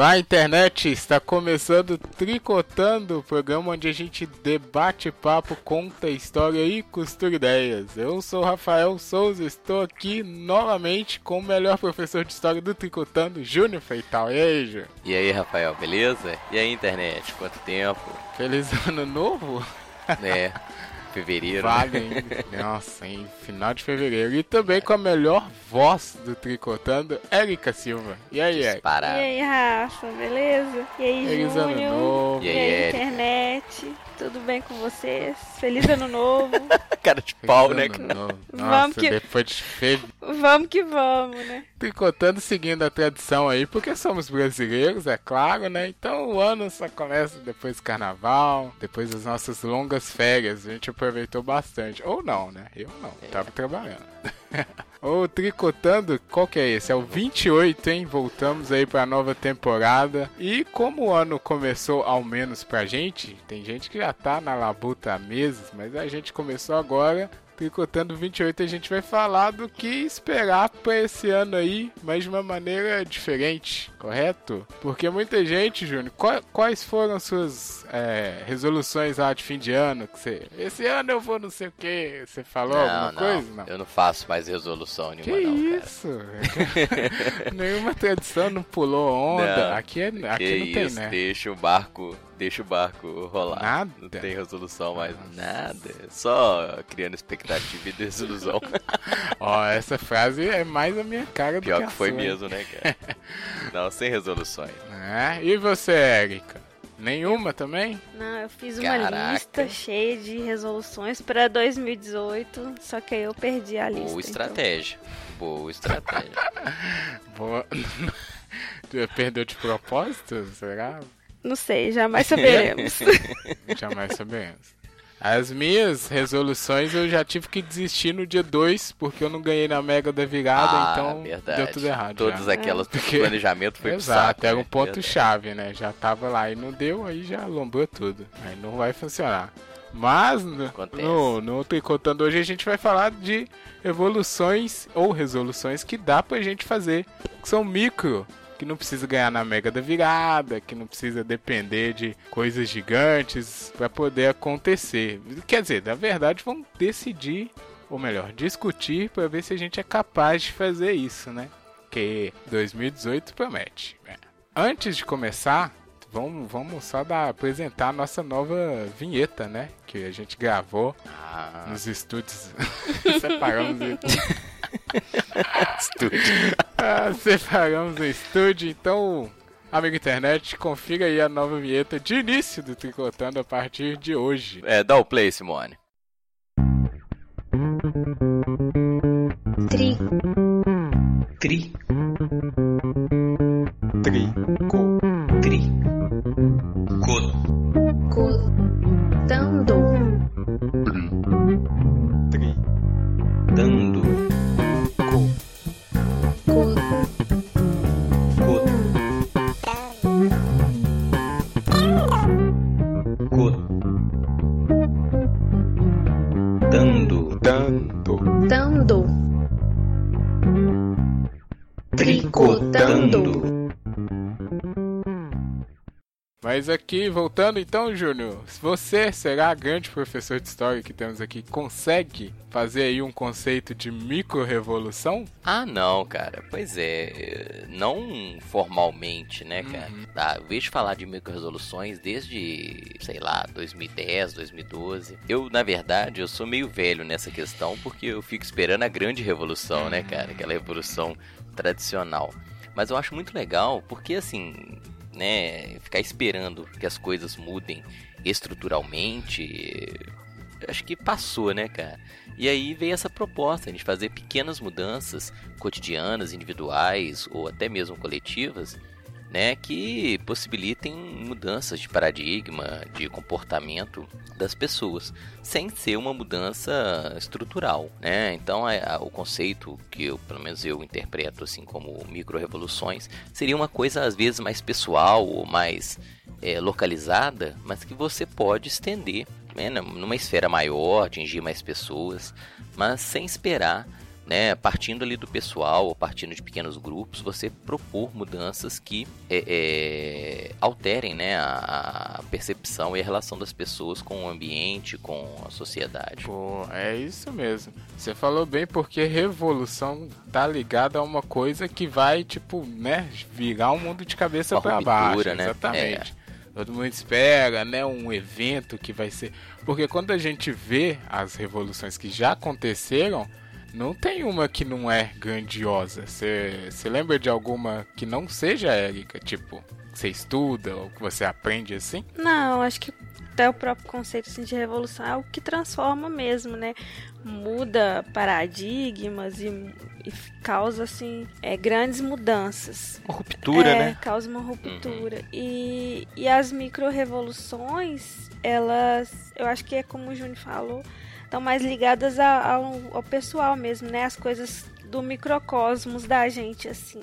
Olá, internet! Está começando Tricotando, o programa onde a gente debate papo, conta história e costura ideias. Eu sou Rafael Souza, estou aqui novamente com o melhor professor de história do Tricotando, Júnior Feital. E aí, Júnior? E aí, Rafael, beleza? E aí, internet, quanto tempo? Feliz ano novo? É fevereiro. Vale né? ainda. Nossa, em final de fevereiro. E também com a melhor voz do Tricotando, Érica Silva. E aí, Érica? E aí, Rafa, beleza? E aí, Feliz Júnior? E aí, e aí internet? Tudo bem com vocês? Feliz ano novo. Cara de pau, Feliz né? ano novo. Vamos Nossa, que- depois de fevereiro. vamos que vamos, né? Tricotando seguindo a tradição aí, porque somos brasileiros, é claro, né? Então o ano só começa depois do carnaval, depois das nossas longas férias. A gente aproveitou bastante. Ou não, né? Eu não, tava trabalhando. O Tricotando, qual que é esse? É o 28, hein? Voltamos aí pra nova temporada. E como o ano começou, ao menos pra gente, tem gente que já tá na labuta há meses, mas a gente começou agora. Tricotando 28, a gente vai falar do que esperar pra esse ano aí, mas de uma maneira diferente, correto? Porque muita gente, Júnior, qua- quais foram suas é, resoluções lá de fim de ano? Que você, esse ano eu vou não sei o que, você falou alguma Não, coisa? não, eu não faço mais resolução Que nenhuma, não, cara. isso? Nenhuma tradição não pulou onda. Não, aqui é, Que aqui não tem, isso, né? deixa o barco, deixa o barco rolar. Nada? Não tem resolução mais, nada. Só criando expectativa e desilusão. Ó, essa frase é mais a minha cara do Pior que, que a foi sua, mesmo, né, cara? Não, sem resoluções. É, E você, Érica? Nenhuma também? Não, eu fiz uma Caraca. lista cheia de resoluções pra 2018, só que aí eu perdi a lista. Boa então. estratégia. Boa estratégia. Boa. Tu Perdeu de propósito? Será? Não sei, jamais saberemos. Jamais saberemos. As minhas resoluções eu já tive que desistir no dia 2, porque eu não ganhei na Mega da virada, ah, então verdade. deu tudo errado. Todas já. aquelas Porque- planejamento foi pro Exato, saco, era né? um ponto Verdade. chave, né? Já tava lá e não deu, aí já lombrou tudo. Aí não vai funcionar. Mas no, Acontece. no, no Tricotando hoje a gente vai falar de evoluções ou resoluções que dá pra gente fazer. Que são micro, que não precisa ganhar na mega da virada, que não precisa depender de coisas gigantes pra poder acontecer. Quer dizer, na verdade vão decidir, ou melhor, discutir pra ver se a gente é capaz de fazer isso, né? que 2018 promete. É. Antes de começar, vamos, vamos só dar, apresentar a nossa nova vinheta, né? Que a gente gravou Ah, nos estúdios. Separamos estúdio. ah, separamos o estúdio. Então, amigo internet, confira aí a nova vinheta de início do Tricotando a partir de hoje. É, dá o play, Simone. Tri, Tri, aqui, voltando então, Júnior, se você será grande professor de história que temos aqui, consegue fazer aí um conceito de micro-revolução? Ah, não, cara. Pois é. Não formalmente, né, cara? Ah, eu vejo falar de microresoluções desde, sei lá, 2010, 2012. Eu, na verdade, eu sou meio velho nessa questão porque eu fico esperando a grande revolução, né, cara? Aquela revolução tradicional. Mas eu acho muito legal porque, assim, né, ficar esperando que as coisas mudem estruturalmente, acho que passou, né, cara? E aí veio essa proposta de fazer pequenas mudanças cotidianas, individuais ou até mesmo coletivas, né, que possibilitem mudanças de paradigma, de comportamento das pessoas, sem ser uma mudança estrutural, né? Então, a- a- o conceito que eu, pelo menos eu interpreto assim como micro-revoluções, seria uma coisa às vezes mais pessoal ou mais é, localizada, mas que você pode estender né, numa esfera maior, atingir mais pessoas, mas sem esperar né, partindo ali do pessoal, ou partindo de pequenos grupos, você propor mudanças que é, é, alterem né, a, a percepção e a relação das pessoas com o ambiente, com a sociedade. Pô, é isso mesmo. Você falou bem porque revolução tá ligada a uma coisa que vai, tipo, né, virar o mundo de cabeça para baixo. né? Exatamente. Todo mundo espera, né, um evento que vai ser. Porque quando a gente vê as revoluções que já aconteceram, não tem uma que não é grandiosa. Você lembra de alguma que não seja Érica? Tipo, que você estuda ou que você aprende assim? Não, acho que até o próprio conceito assim, de revolução é o que transforma mesmo, né? Muda paradigmas e, e causa assim é, grandes mudanças. Uma ruptura, é, né? Causa uma ruptura. E, e as micro-revoluções, elas, eu acho que é como o Júnior falou, estão mais ligadas a- ao, ao pessoal mesmo, né? As coisas do microcosmos da gente, assim.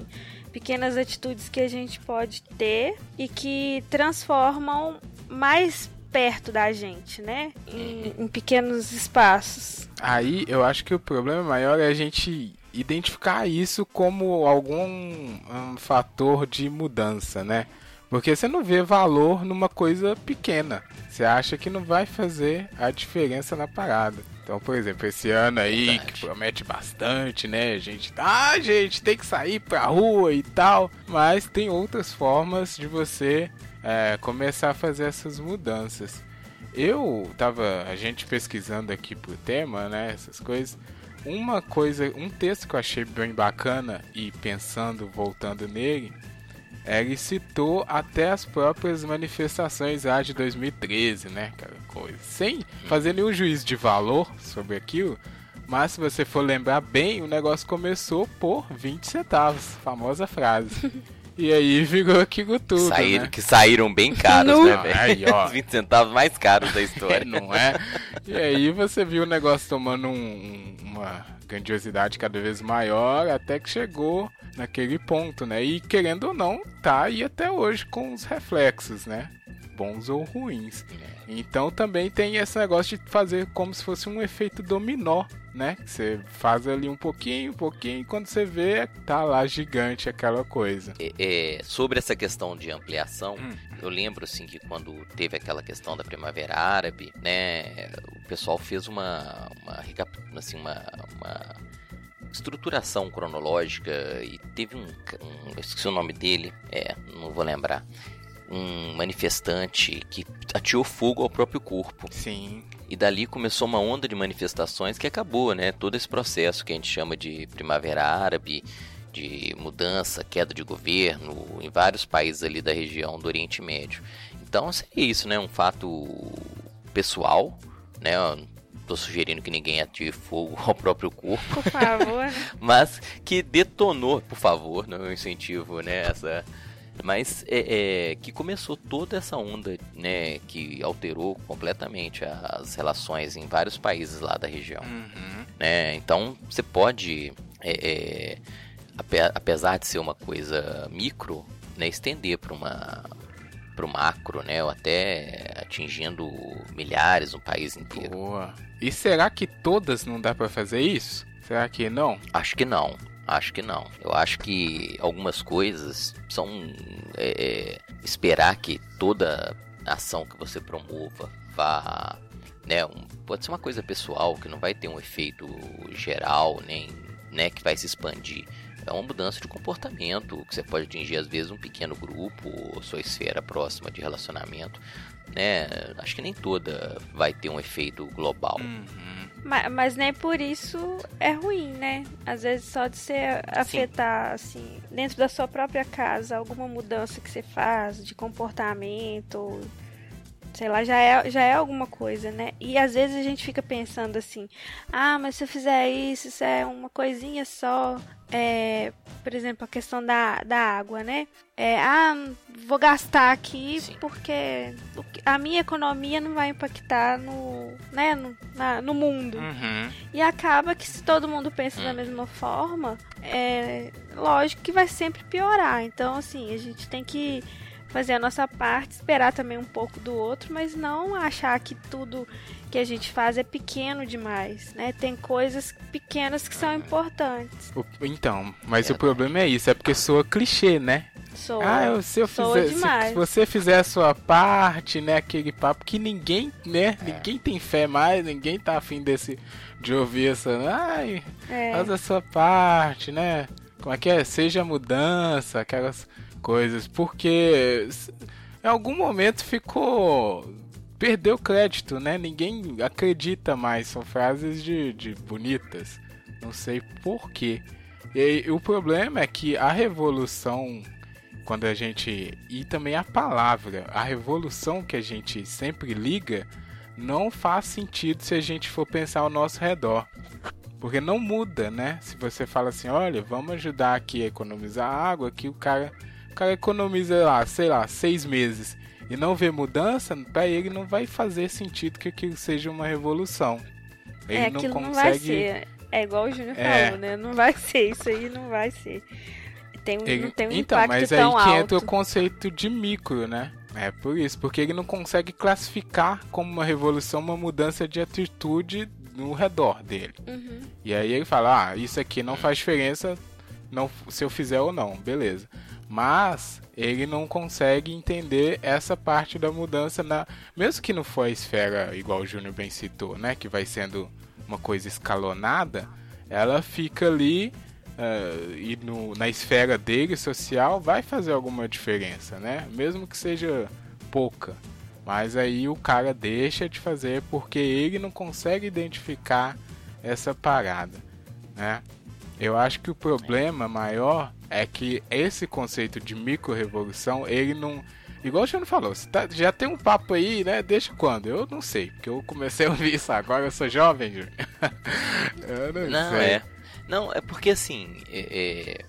Pequenas atitudes que a gente pode ter e que transformam mais perto da gente, né? Em, em pequenos espaços. Aí eu acho que o problema maior é a gente identificar isso como algum um fator de mudança, né? Porque você não vê valor numa coisa pequena. Você acha que não vai fazer a diferença na parada. Então, por exemplo, esse ano aí Verdade. que promete bastante, né? A gente, ah, gente, tem que sair pra rua e tal. Mas tem outras formas de você é, começar a fazer essas mudanças. Eu tava, a gente pesquisando aqui pro tema, né, essas coisas. Uma coisa, um texto que eu achei bem bacana e pensando, voltando nele, ele citou até as próprias manifestações lá de 2013, né, cara, coisa. Sem fazer nenhum juízo de valor sobre aquilo, mas se você for lembrar bem, o negócio começou por 20 centavos, famosa frase. E aí virou aquilo tudo, Saíram, né? Que saíram bem caros, Nu. né, velho? Aí, ó. Os 20 centavos mais caros da É, história. não é? E aí você viu o negócio tomando um- um- uma grandiosidade cada vez maior, até que chegou naquele ponto, né? E querendo ou não, tá aí até hoje com os reflexos, né? Bons ou ruins. Então também tem esse negócio de fazer como se fosse um efeito dominó, né? Que Você faz ali um pouquinho, um pouquinho, e quando você vê, tá lá gigante aquela coisa. É, é, sobre essa questão de ampliação, Hum. eu lembro assim que quando teve aquela questão da Primavera Árabe, né, o pessoal fez uma uma, assim, uma, uma estruturação cronológica e teve um, um eu esqueci o nome dele, é, não vou lembrar, um manifestante que ateou fogo ao próprio corpo. Sim. E dali começou uma onda de manifestações que acabou, né? Todo esse processo que a gente chama de primavera árabe, de mudança, queda de governo em vários países ali da região do Oriente Médio. Então seria isso, né? Um fato pessoal, né? Tô sugerindo que ninguém atire fogo ao próprio corpo, Por favor. mas que detonou, por favor, não é um incentivo, né? Essa, mas é, é, que começou toda essa onda, né? Que alterou completamente as relações em vários países lá da região, Uhum. né? Então você pode, é, é, ape- apesar de ser uma coisa micro, né? Estender para uma para o macro, né? Ou até atingindo milhares, um país inteiro. Boa. E será que todas não dá pra fazer isso? Será que não? Acho que não. Acho que não. Eu acho que algumas coisas são é, é, esperar que toda ação que você promova vá, né, um- pode ser uma coisa pessoal que não vai ter um efeito geral nem, né, que vai se expandir. É uma mudança de comportamento que você pode atingir às vezes um pequeno grupo ou sua esfera próxima de relacionamento, né? Acho que nem toda vai ter um efeito global. Uhum. Ma- Mas, nem por isso é ruim, né? Às vezes só de você afetar, assim, dentro da sua própria casa, alguma mudança que você faz de comportamento, sei lá, já é, já é alguma coisa, né? E às vezes a gente fica pensando assim, ah, mas se eu fizer isso, isso é uma coisinha só. É, por exemplo, a questão da, da água, né? É, ah, vou gastar aqui Sim. porque a minha economia não vai impactar no, né, no, na- no mundo. Uhum. E acaba que se todo mundo pensa da Hum. mesma forma, é lógico que vai sempre piorar. Então, assim, a gente tem que fazer a nossa parte, esperar também um pouco do outro, mas não achar que tudo que a gente faz é pequeno demais, né? Tem coisas pequenas que são importantes. O- Então, mas É. o problema é isso, é porque soa clichê, né? Sou, Ah, eu- se eu soa fizer, se- demais. se você fizer a sua parte, né, aquele papo que ninguém, né, ninguém tem fé mais, ninguém tá afim desse de ouvir essa, ai, É. faz a sua parte, né? Como é que é? Seja mudança, aquelas coisas, porque em algum momento ficou perdeu crédito, né? Ninguém acredita mais, são frases de, de bonitas. Não sei por quê. E aí, o problema é que a revolução quando a gente e também a palavra, a revolução que a gente sempre liga não faz sentido se a gente for pensar ao nosso redor. Porque não muda, né? Se você fala assim, olha, vamos ajudar aqui a economizar água, que o cara, cara economiza lá, sei lá, seis meses e não vê mudança, para ele não vai fazer sentido que aquilo seja uma revolução. Ele é, não consegue. não vai ser. É igual o Júnior É. falou, né? Não vai ser, isso aí não vai ser. Tem, um- Ele- não tem um então, impacto mas aí tão que alto. entra o conceito de micro, né? É por isso, porque ele não consegue classificar como uma revolução uma mudança de atitude no redor dele. Uhum. E aí ele fala: ah, isso aqui não faz diferença não, se eu fizer ou não, beleza. Mas ele não consegue entender essa parte da mudança na. Mesmo que não for a esfera, igual o Júnior bem citou, né? Que vai sendo uma coisa escalonada, ela fica ali ah, e no, na esfera dele social vai fazer alguma diferença, né? Mesmo que seja pouca. Mas aí o cara deixa de fazer porque ele não consegue identificar essa parada, né? Eu acho que o problema maior é que esse conceito de micro-revolução, ele não... Igual o Júnior falou, tá- já tem um papo aí, né? Deixa quando? Eu não sei, porque eu comecei a ouvir isso agora, eu sou jovem, Júnior. eu não, Não, sei. é. Não, é porque assim, é- é,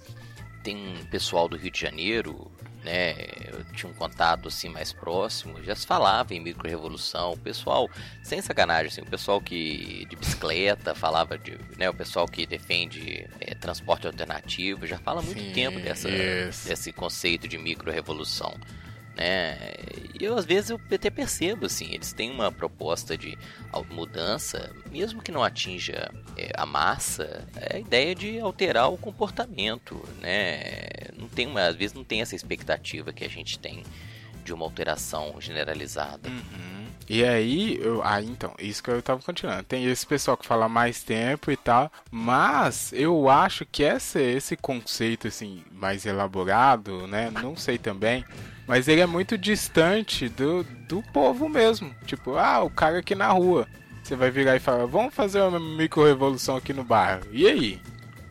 tem um pessoal do Rio de Janeiro, né? Eu tinha um contato assim mais próximo, já se falava em micro-revolução. O pessoal, sem sacanagem, assim, o pessoal que de bicicleta falava de. Né, o pessoal que defende é, transporte alternativo já fala há muito Sim, tempo dessa, isso. desse conceito de micro-revolução. Né? E eu às vezes eu até percebo assim, eles têm uma proposta de mudança, mesmo que não atinja é, a massa, é a ideia de alterar o comportamento, né? Não tem uma, às vezes não tem essa expectativa que a gente tem de uma alteração generalizada. Uhum. E aí, eu, ah, então, isso que eu tava continuando. Tem esse pessoal que fala mais tempo e tal, mas eu acho que essa, esse conceito assim mais elaborado, né? Não sei também, mas ele é muito distante do, do povo mesmo. Tipo, ah, o cara aqui na rua. Você vai virar e falar, vamos fazer uma micro-revolução aqui no bairro. E aí?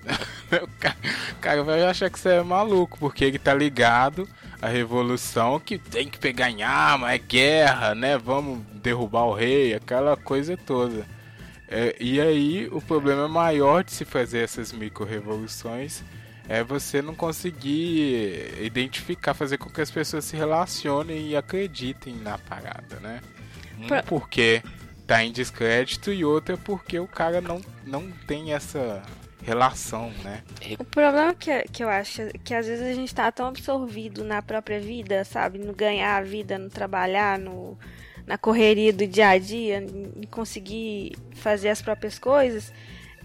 o ca- o cara vai achar que você é maluco, porque ele tá ligado à revolução que tem que pegar em arma, é guerra, né? Vamos derrubar o rei, aquela coisa toda. É, e aí o problema maior de se fazer essas micro-revoluções é você não conseguir identificar, fazer com que as pessoas se relacionem e acreditem na parada, né? Um Pra- porque tá em descrédito e outra porque o cara não, não tem essa relação, né? O problema que, que eu acho é que às vezes a gente tá tão absorvido na própria vida, sabe? No ganhar a vida, no trabalhar, no, na correria do dia a dia, em conseguir fazer as próprias coisas,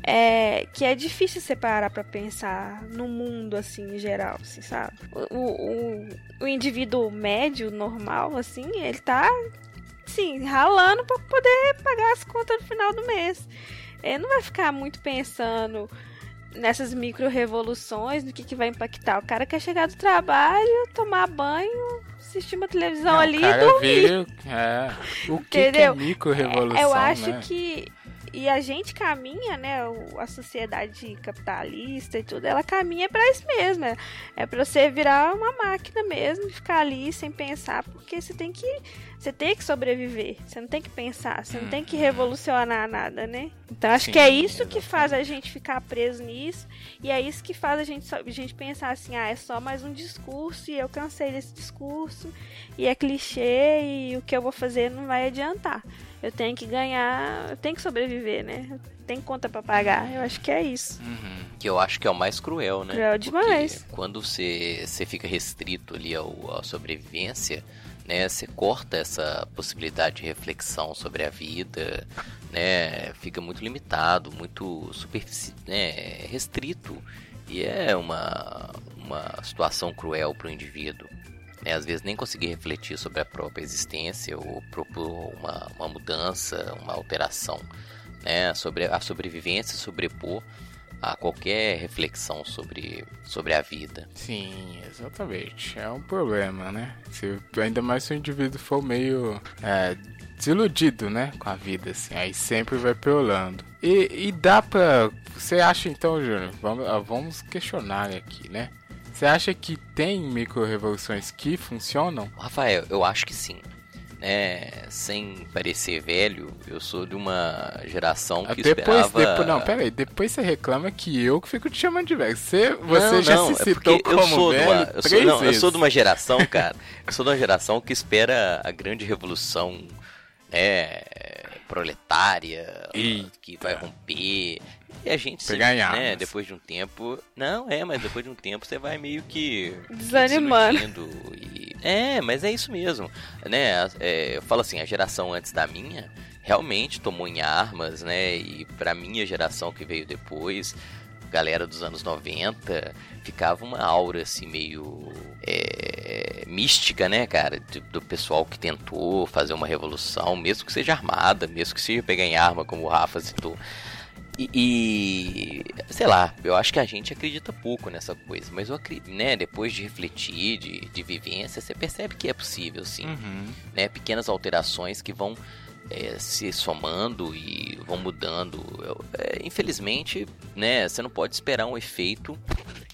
é que é difícil separar pra pensar no mundo, assim, em geral, assim, sabe? O, o, o indivíduo médio, normal, assim, ele tá, assim, ralando pra poder pagar as contas no final do mês. Ele não vai ficar muito pensando nessas micro revoluções, no que, que vai impactar. O cara quer chegar do trabalho, tomar banho, assistir uma televisão Não, ali e dormir. veio, é, o que, que é Entendeu? micro-revolução, Eu acho né? que. E a gente caminha, né? A sociedade capitalista e tudo, ela caminha pra isso mesmo. É, é pra você virar uma máquina mesmo, e ficar ali sem pensar, porque você tem que. Você tem que sobreviver. Você não tem que pensar, você não tem que revolucionar nada, né? Então acho Sim, que é isso que faz a gente ficar preso nisso. E é isso que faz a gente, a gente pensar assim, ah, é só mais um discurso e eu cansei desse discurso. E é clichê e o que eu vou fazer não vai adiantar. Eu tenho que ganhar, eu tenho que sobreviver, né? Tem conta pra pagar. Eu acho que é isso. Uhum. Que eu acho que é o mais cruel, né? Cruel demais. Porque quando você, você fica restrito ali ao, à sobrevivência, né? Você corta essa possibilidade de reflexão sobre a vida, né? Fica muito limitado, muito superfici né? restrito. E é uma, uma situação cruel para o indivíduo. Né? Às vezes nem conseguir refletir sobre a própria existência ou propor uma, uma mudança, uma alteração. Né? Sobre a sobrevivência sobrepor a qualquer reflexão sobre, sobre a vida. Sim, exatamente. É um problema, né? Se, ainda mais se o indivíduo for meio é, desiludido, né? Com a vida, assim. Aí sempre vai piorando. E, e dá pra. Você acha então, Júnior? Vamos, ah, vamos questionar aqui, né? Você acha que tem micro-revoluções que funcionam? Rafael, eu acho que sim. Né, sem parecer velho, eu sou de uma geração que depois, esperava... depois, não, peraí, depois você reclama que eu que fico te chamando de velho. Você, você não, já não, se é citou porque eu como sou velho uma, eu sou, não, eu sou de uma geração, cara. eu sou de uma geração que espera a grande revolução, né, proletária, Eita. que vai romper. E a gente, Pegar sempre, em né, depois de um tempo, não é, mas depois de um tempo você vai meio que Desanimando. e- é, mas é isso mesmo, né? é, eu falo assim, a geração antes da minha realmente tomou em armas, né? E pra minha geração que veio depois, galera dos anos 90, ficava uma aura assim meio é, mística, né, cara? Do, do pessoal que tentou fazer uma revolução, mesmo que seja armada, mesmo que seja pegar em arma, como o Rafa citou. E, e, sei lá, eu acho que a gente acredita pouco nessa coisa, mas eu acredito, né, depois de refletir, de, de vivência, você percebe que é possível, sim, Uhum. né, pequenas alterações que vão é, se somando e vão mudando. Eu- é, infelizmente, né, você não pode esperar um efeito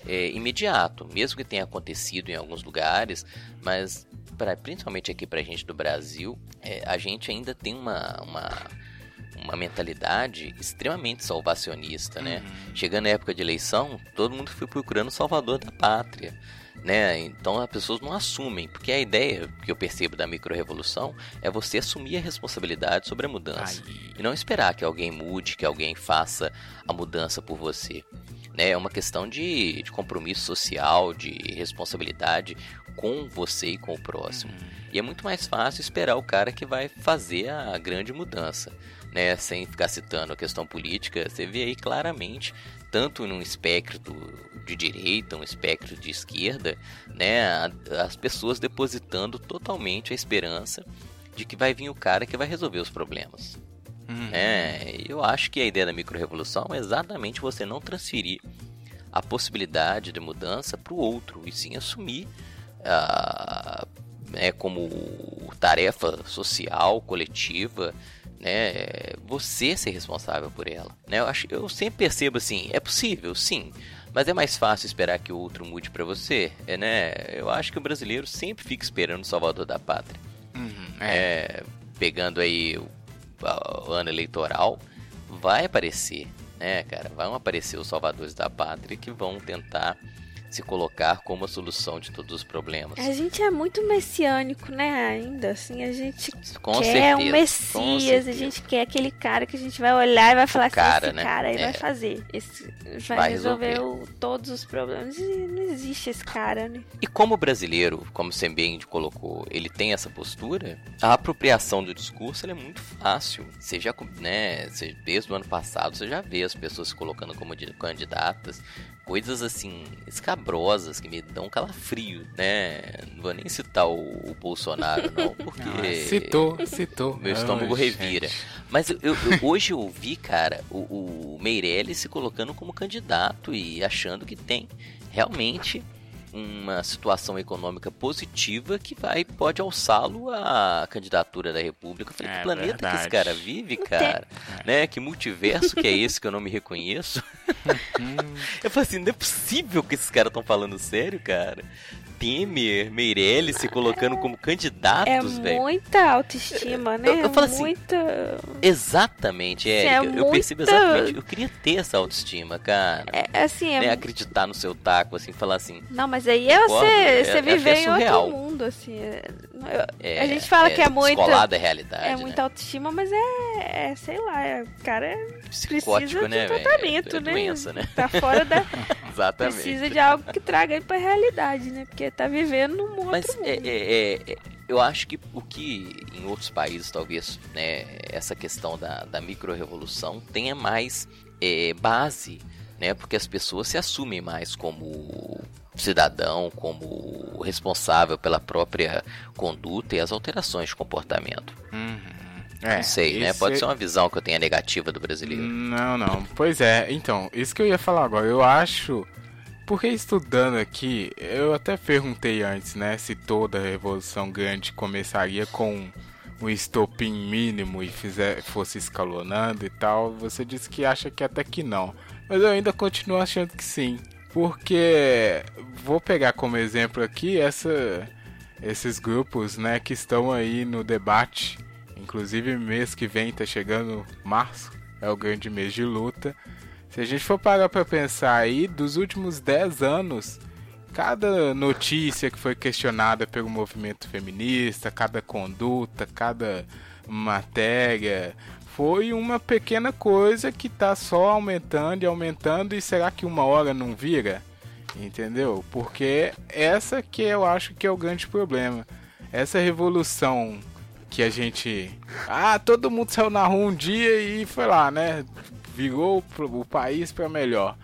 é, imediato, mesmo que tenha acontecido em alguns lugares, mas pra, principalmente aqui pra gente do Brasil, é, a gente ainda tem uma, uma, uma mentalidade extremamente salvacionista, né? Chegando a época de eleição, todo mundo foi procurando o salvador da pátria. Né? Então as pessoas não assumem, porque a ideia que eu percebo da microrevolução é você assumir a responsabilidade sobre a mudança Aí. e não esperar que alguém mude, que alguém faça a mudança por você. Né? É uma questão de, de compromisso social, de responsabilidade com você e com o próximo. E é muito mais fácil esperar o cara que vai fazer a grande mudança, né? Sem ficar citando a questão política, você vê aí claramente, tanto num espectro de direita, um espectro de esquerda, né? As pessoas depositando totalmente a esperança de que vai vir o cara que vai resolver os problemas. Uhum. É, eu acho que a ideia da microrevolução é exatamente você não transferir a possibilidade de mudança para o outro, e sim assumir ah, né, como tarefa social, coletiva, né, você ser responsável por ela. Né? Eu, acho, eu sempre percebo assim, é possível, sim, mas é mais fácil esperar que o outro mude para você. É, né? Eu acho que o brasileiro sempre fica esperando o salvador da pátria Uhum. É. é, pegando aí o, o ano eleitoral, vai aparecer, né, cara? Vão aparecer os salvadores da pátria que vão tentar se colocar como a solução de todos os problemas. A gente é muito messiânico, né? Ainda assim, a gente Com quer certeza. um Messias, a gente quer aquele cara que a gente vai olhar e vai falar cara, assim, esse né? cara aí É. vai fazer. Esse vai, Vai resolver, resolver. o- todos os problemas. E não existe esse cara, né? E como o brasileiro, como você bem colocou, ele tem essa postura, a apropriação do discurso é muito fácil. Você já, né, você, desde o ano passado, você já vê as pessoas se colocando como candidatas, coisas assim, escabrosas, que me dão calafrio, né? Não vou nem citar o, o Bolsonaro, não, porque... Ah, citou, citou. Meu estômago revira. gente. Mas eu, eu- eu- hoje eu vi, cara, o, o Meirelles se colocando como candidato e achando que tem realmente uma situação econômica positiva que vai pode alçá-lo à candidatura da República. Eu falei, É que planeta que esse verdade. cara vive, cara? Né? Que multiverso que é esse que eu não me reconheço? Eu falei assim, não é possível que esses caras estão falando sério, cara. Temer, Meirelles se colocando como É candidatos, velho. muita autoestima, né? Eu- eu falo assim, muita... Exatamente, é. Isso é eu, eu percebo muita- exatamente. Eu queria ter essa autoestima, cara. É, assim, é né, acreditar no seu taco, assim, falar assim. Não, mas aí é você, é- você é viver até em outro mundo, assim. É- É, a gente fala que é muito. Descolado da realidade, É né? muita autoestima, mas é, é, sei lá, é, o cara é- Psicótico, precisa de né, velho? tratamento, É né? doença, né? tá fora da. Exatamente. precisa de algo que traga ele pra realidade, né? Porque tá vivendo num outro Mas mundo. é, é- é- é- eu acho que o que em outros países, talvez, né, essa questão da, da micro-revolução tenha mais é, base, né? Porque as pessoas se assumem mais como cidadão, como responsável pela própria conduta e as alterações de comportamento. Uhum. É, Não sei, né? Pode ser uma visão que eu tenha negativa do brasileiro. Não, não. Pois é, então, isso que eu ia falar agora. Eu acho. Porque estudando aqui, eu até perguntei antes, né, se toda revolução grande começaria com um estopim mínimo e fizer, fosse escalonando e tal. Você disse que acha que até que não. Mas eu ainda continuo achando que sim. Porque vou pegar como exemplo aqui essa, esses grupos, né, que estão aí no debate. Inclusive mês que vem tá chegando março, é o grande mês de luta. Se a gente for parar pra pensar aí, dos últimos 10 anos, cada notícia que foi questionada pelo movimento feminista, cada conduta, cada matéria, foi uma pequena coisa que tá só aumentando e aumentando e será que uma hora não vira? Entendeu? Porque essa que eu acho que é o grande problema. Essa revolução que a gente. Ah, todo mundo saiu na rua um dia e foi lá, né? Virou o país para melhor.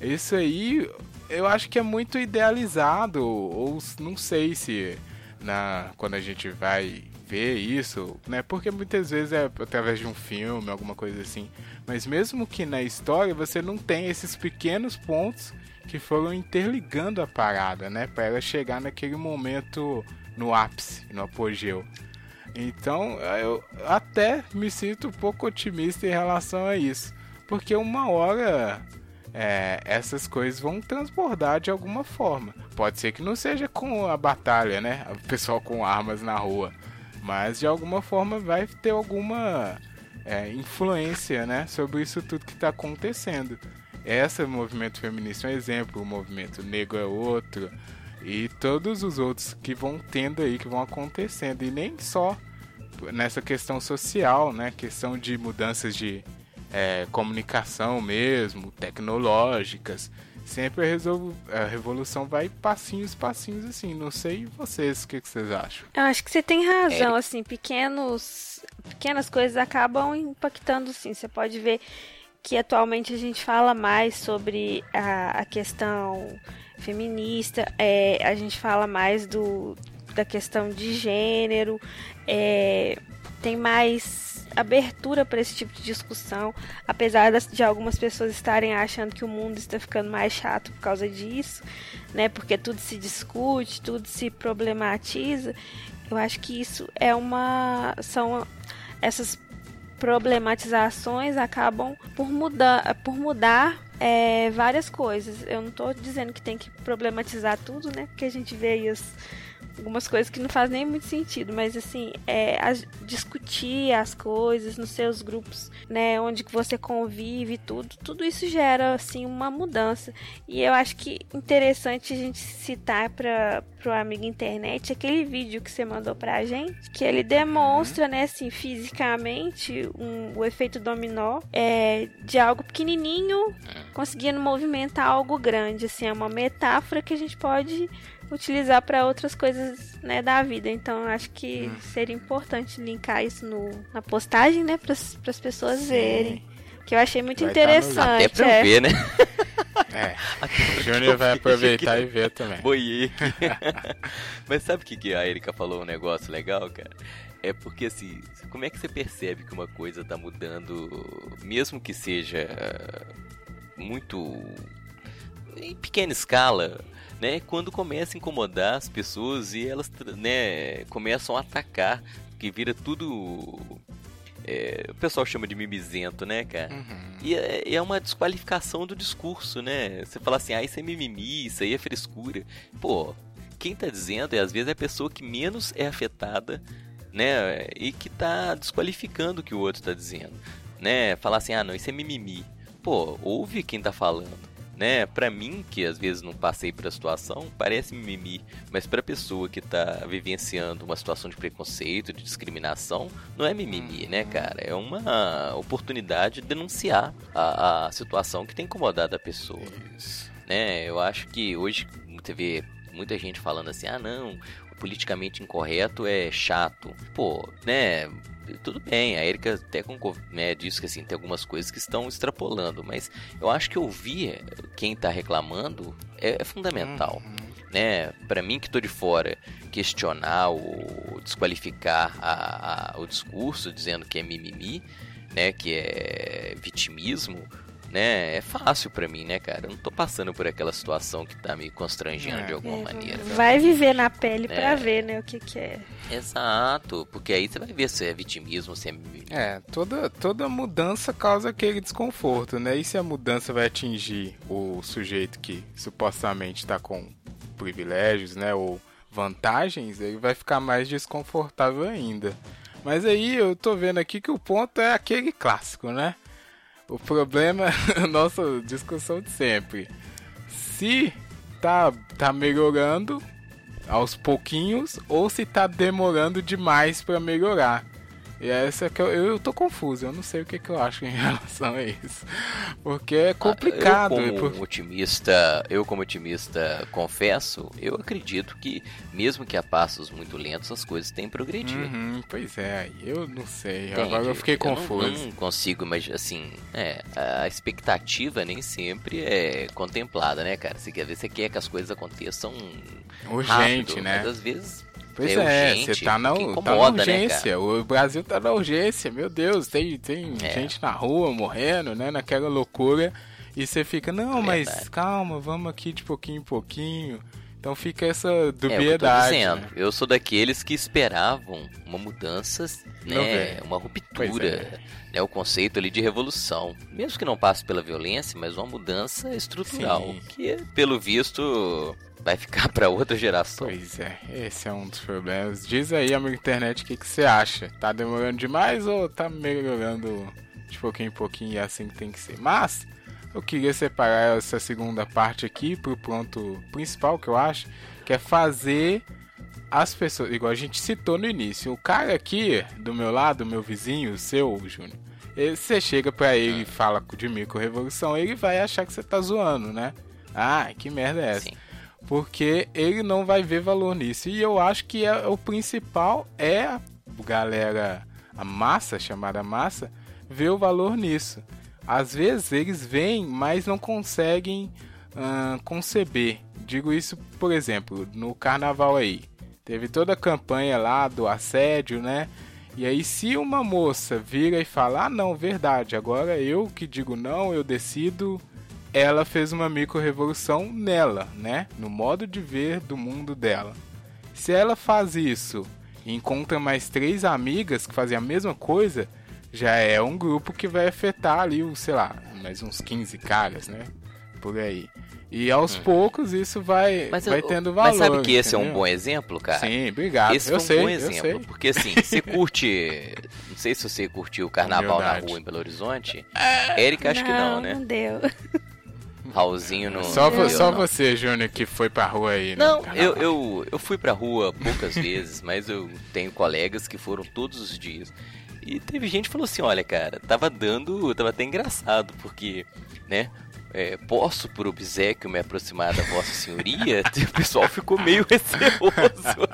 Isso aí eu acho que é muito idealizado, ou não sei se na quando a gente vai ver isso, né? Porque muitas vezes é através de um filme, alguma coisa assim. Mas mesmo que na história você não tem esses pequenos pontos que foram interligando a parada, né? Para ela chegar naquele momento no ápice, no apogeu. Então eu até me sinto um pouco otimista em relação a isso. Porque uma hora é, essas coisas vão transbordar de alguma forma. Pode ser que não seja com a batalha, né? O pessoal com armas na rua. Mas de alguma forma vai ter alguma é, influência né, sobre isso tudo que está acontecendo. Esse movimento feminista é um exemplo, o movimento negro é outro. E todos os outros que vão tendo aí, que vão acontecendo. E nem só nessa questão social, né? Questão de mudanças de é, comunicação mesmo, tecnológicas. Sempre a, resolu- a revolução vai passinhos, passinhos assim. Não sei vocês, o que, que vocês acham? Eu acho que você tem razão, assim, pequenos, pequenas coisas acabam impactando, sim. Você pode ver que atualmente a gente fala mais sobre a, a questão feminista, é, a gente fala mais do, da questão de gênero, é, tem mais abertura para esse tipo de discussão, apesar de algumas pessoas estarem achando que o mundo está ficando mais chato por causa disso, né? Porque tudo se discute, tudo se problematiza. Eu acho que isso é uma são essas problematizações acabam por mudar por mudar é, várias coisas. Eu não estou dizendo que tem que problematizar tudo, né? Porque a gente vê aí as, algumas coisas que não fazem nem muito sentido, mas assim, é, as- discutir as coisas nos seus grupos, né, onde que você convive e tudo, tudo isso gera assim uma mudança. E eu acho que interessante a gente citar para pro amigo internet aquele vídeo que você mandou pra gente, que ele demonstra, né, assim, fisicamente um- o efeito dominó é, de algo pequenininho conseguindo movimentar algo grande, assim, é uma metáfora que a gente pode utilizar para outras coisas, né, da vida. Então, eu acho que seria importante linkar isso no, na postagem, né, para as pessoas Sim. verem. Que eu achei muito Vai tá no- interessante. Até pra é. ver, né? É, o Júnior vai aproveitar e ver também. Boiei. Mas sabe o que, que a Erika falou um negócio legal, cara? É porque assim, como é que você percebe que uma coisa tá mudando, mesmo que seja muito em pequena escala, né? Quando começa a incomodar as pessoas e elas, né, começam a atacar, que vira tudo é, o pessoal chama de mimizento, né, cara? Uhum. E é, é uma desqualificação do discurso, né? Você fala assim, ah, isso é mimimi, isso aí é frescura. Pô, quem tá dizendo é às vezes a pessoa que menos é afetada, né? E que tá desqualificando o que o outro tá dizendo, né? Falar assim, ah, não, isso é mimimi. Pô, ouve quem tá falando, né? Para mim, que às vezes não passei por a situação, parece mimimi, mas para pessoa que tá vivenciando uma situação de preconceito, de discriminação, não é mimimi, né, cara? É uma oportunidade de denunciar a, a situação que tem incomodado a pessoa, Isso. né? Eu acho que hoje você vê muita gente falando assim: "Ah, não, o politicamente incorreto é chato". Pô, né? Tudo bem, a Erika até né, disse que assim, tem algumas coisas que estão extrapolando, mas eu acho que ouvir quem está reclamando é, é fundamental. Uhum. Né? Para mim que estou de fora, questionar ou desqualificar a- a- o discurso dizendo que é mimimi, né, que é vitimismo, né, é fácil para mim, né, cara? Eu não tô passando por aquela situação que tá me constrangendo É. de alguma É, maneira. Vai viver na pele pra É. ver, né, o que que é. Exato, porque aí você vai ver se é vitimismo, se é. É, toda, toda mudança causa aquele desconforto, né? E se a mudança vai atingir o sujeito que supostamente está com privilégios, né? Ou vantagens, ele vai ficar mais desconfortável ainda. Mas aí eu tô vendo aqui que o ponto é aquele clássico, né? O problema é a nossa discussão de sempre. Se tá, tá melhorando aos pouquinhos ou se tá demorando demais para melhorar. E essa que eu, eu tô confuso, eu não sei o que, que eu acho em relação a isso. Porque é complicado. Ah, Eu como por- otimista, eu como otimista confesso, eu acredito que mesmo que a passos muito lentos as coisas têm progredido. Uhum, pois é, eu não sei. Entende? Agora eu fiquei não- confuso. não, consigo, mas assim, é, a expectativa nem sempre é contemplada, né, cara? Você quer ver, você quer que as coisas aconteçam Urgente, rápido, né? Mas às vezes Pois é é, urgente, você tá na, tá na né, urgência. o Brasil tá na urgência, meu Deus, tem, tem É. gente na rua morrendo, né? Naquela loucura. E você fica, não, mas Verdade. calma, vamos aqui de pouquinho em pouquinho. Então fica essa É o que eu dubiedade. dizendo. né? Eu sou daqueles que esperavam uma mudança, né? Uma ruptura, é. né? O conceito ali de revolução. Mesmo que não passe pela violência, mas uma mudança estrutural. Sim. Que, pelo visto, vai ficar pra outra geração. Pois é, esse é um dos problemas. Diz aí, amigo internet, o que, que você acha? Tá demorando demais ou tá melhorando de pouquinho em pouquinho e é assim que tem que ser? Mas eu queria separar essa segunda parte aqui pro ponto principal que eu acho, que é fazer as pessoas, igual a gente citou no início, o cara aqui do meu lado, meu vizinho, o seu, Júnior, você chega pra ele e fala de micro-revolução, ele vai achar que você tá zoando, né? Ah, que merda é essa? Sim. Porque ele não vai ver valor nisso. E eu acho que é, o principal é a galera, a massa, chamada massa, ver o valor nisso. Às vezes eles veem, mas não conseguem conceber. Digo isso, por exemplo, no carnaval aí. Teve toda a campanha lá do assédio, né? E aí, se uma moça vira e fala: Ah, não, verdade, agora eu que digo não, eu decido ela fez uma micro-revolução nela, né? No modo de ver do mundo dela. Se ela faz isso e encontra mais três amigas que fazem a mesma coisa, já é um grupo que vai afetar ali, o, sei lá, mais uns 15 caras, né? Por aí. E aos poucos isso vai, Mas, vai tendo valor. mas sabe que esse é um entendeu? bom exemplo, cara? Sim, obrigado. Esse eu foi um sei, bom exemplo, porque assim, você curte. Não sei se você curtiu o carnaval na Humildade. rua em Belo Horizonte. Érica, acho que não, né? Não deu. Raulzinho no. Só, vo- só não. você, Júnior, que foi pra rua aí. no Não, carnaval. eu, eu, eu fui pra rua poucas vezes, mas eu tenho colegas que foram todos os dias. E teve gente que falou assim, olha, cara, tava dando, tava até engraçado, porque, né, é, posso por obsequio me aproximar da vossa senhoria? o pessoal ficou meio receoso.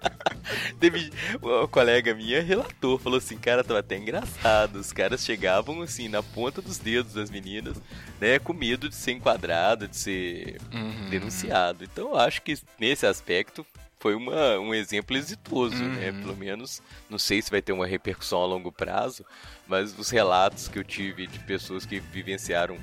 Teve uma colega minha relatou, falou assim, cara, tava até engraçado. Os caras chegavam assim na ponta dos dedos das meninas, né, com medo de ser enquadrado, de ser Uhum. denunciado. Então eu acho que nesse aspecto foi uma, um exemplo exitoso, né? Uhum. Pelo menos, não sei se vai ter uma repercussão a longo prazo, mas os relatos que eu tive de pessoas que vivenciaram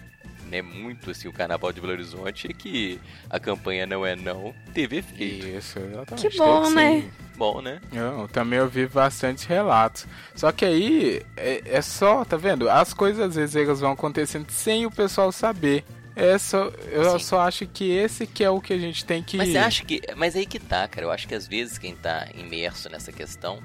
né, muito assim, o Carnaval de Belo Horizonte é que a campanha Não é Não teve efeito. Isso, exatamente. Que bom, Tem né? sim. Bom, né? Eu também ouvi bastante relatos. Só que aí é, é só, tá vendo? As coisas às vezes elas vão acontecendo sem o pessoal saber. É só, eu Sim. só acho que esse que é o que a gente tem que. Mas acha que. Mas aí que tá, cara. Eu acho que às vezes quem tá imerso nessa questão